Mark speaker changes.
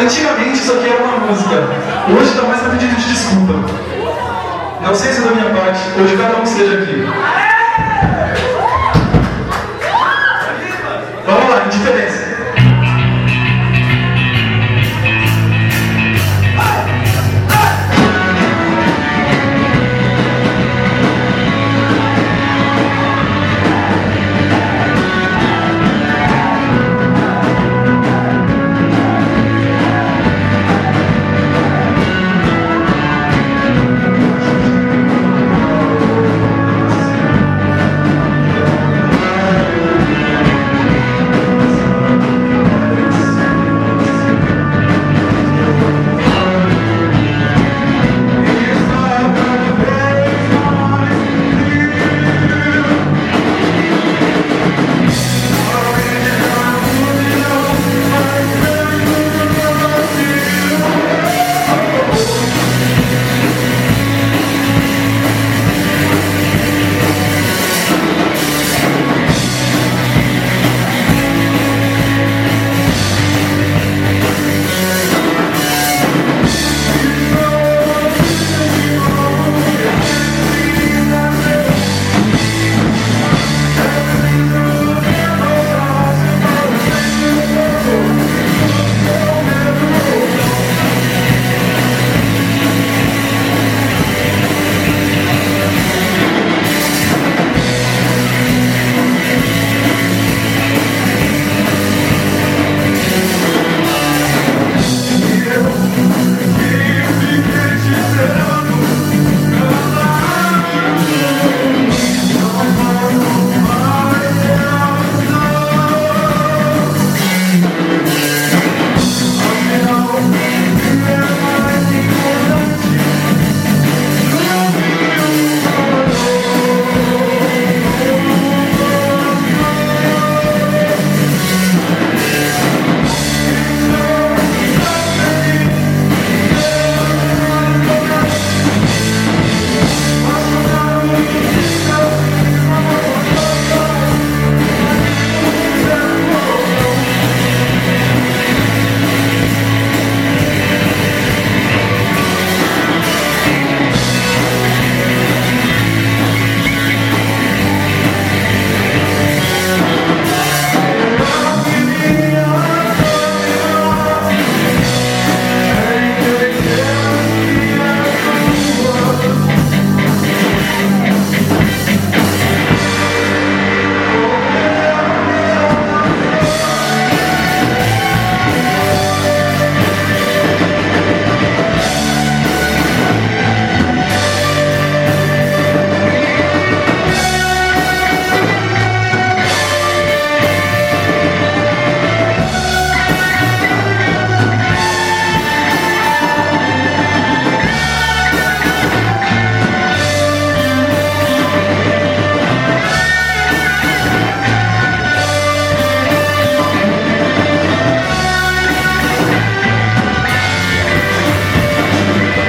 Speaker 1: Antigamente isso aqui era uma música, hoje está mais a pedido de desculpa. Não sei se é da minha parte, hoje cada um esteja aqui.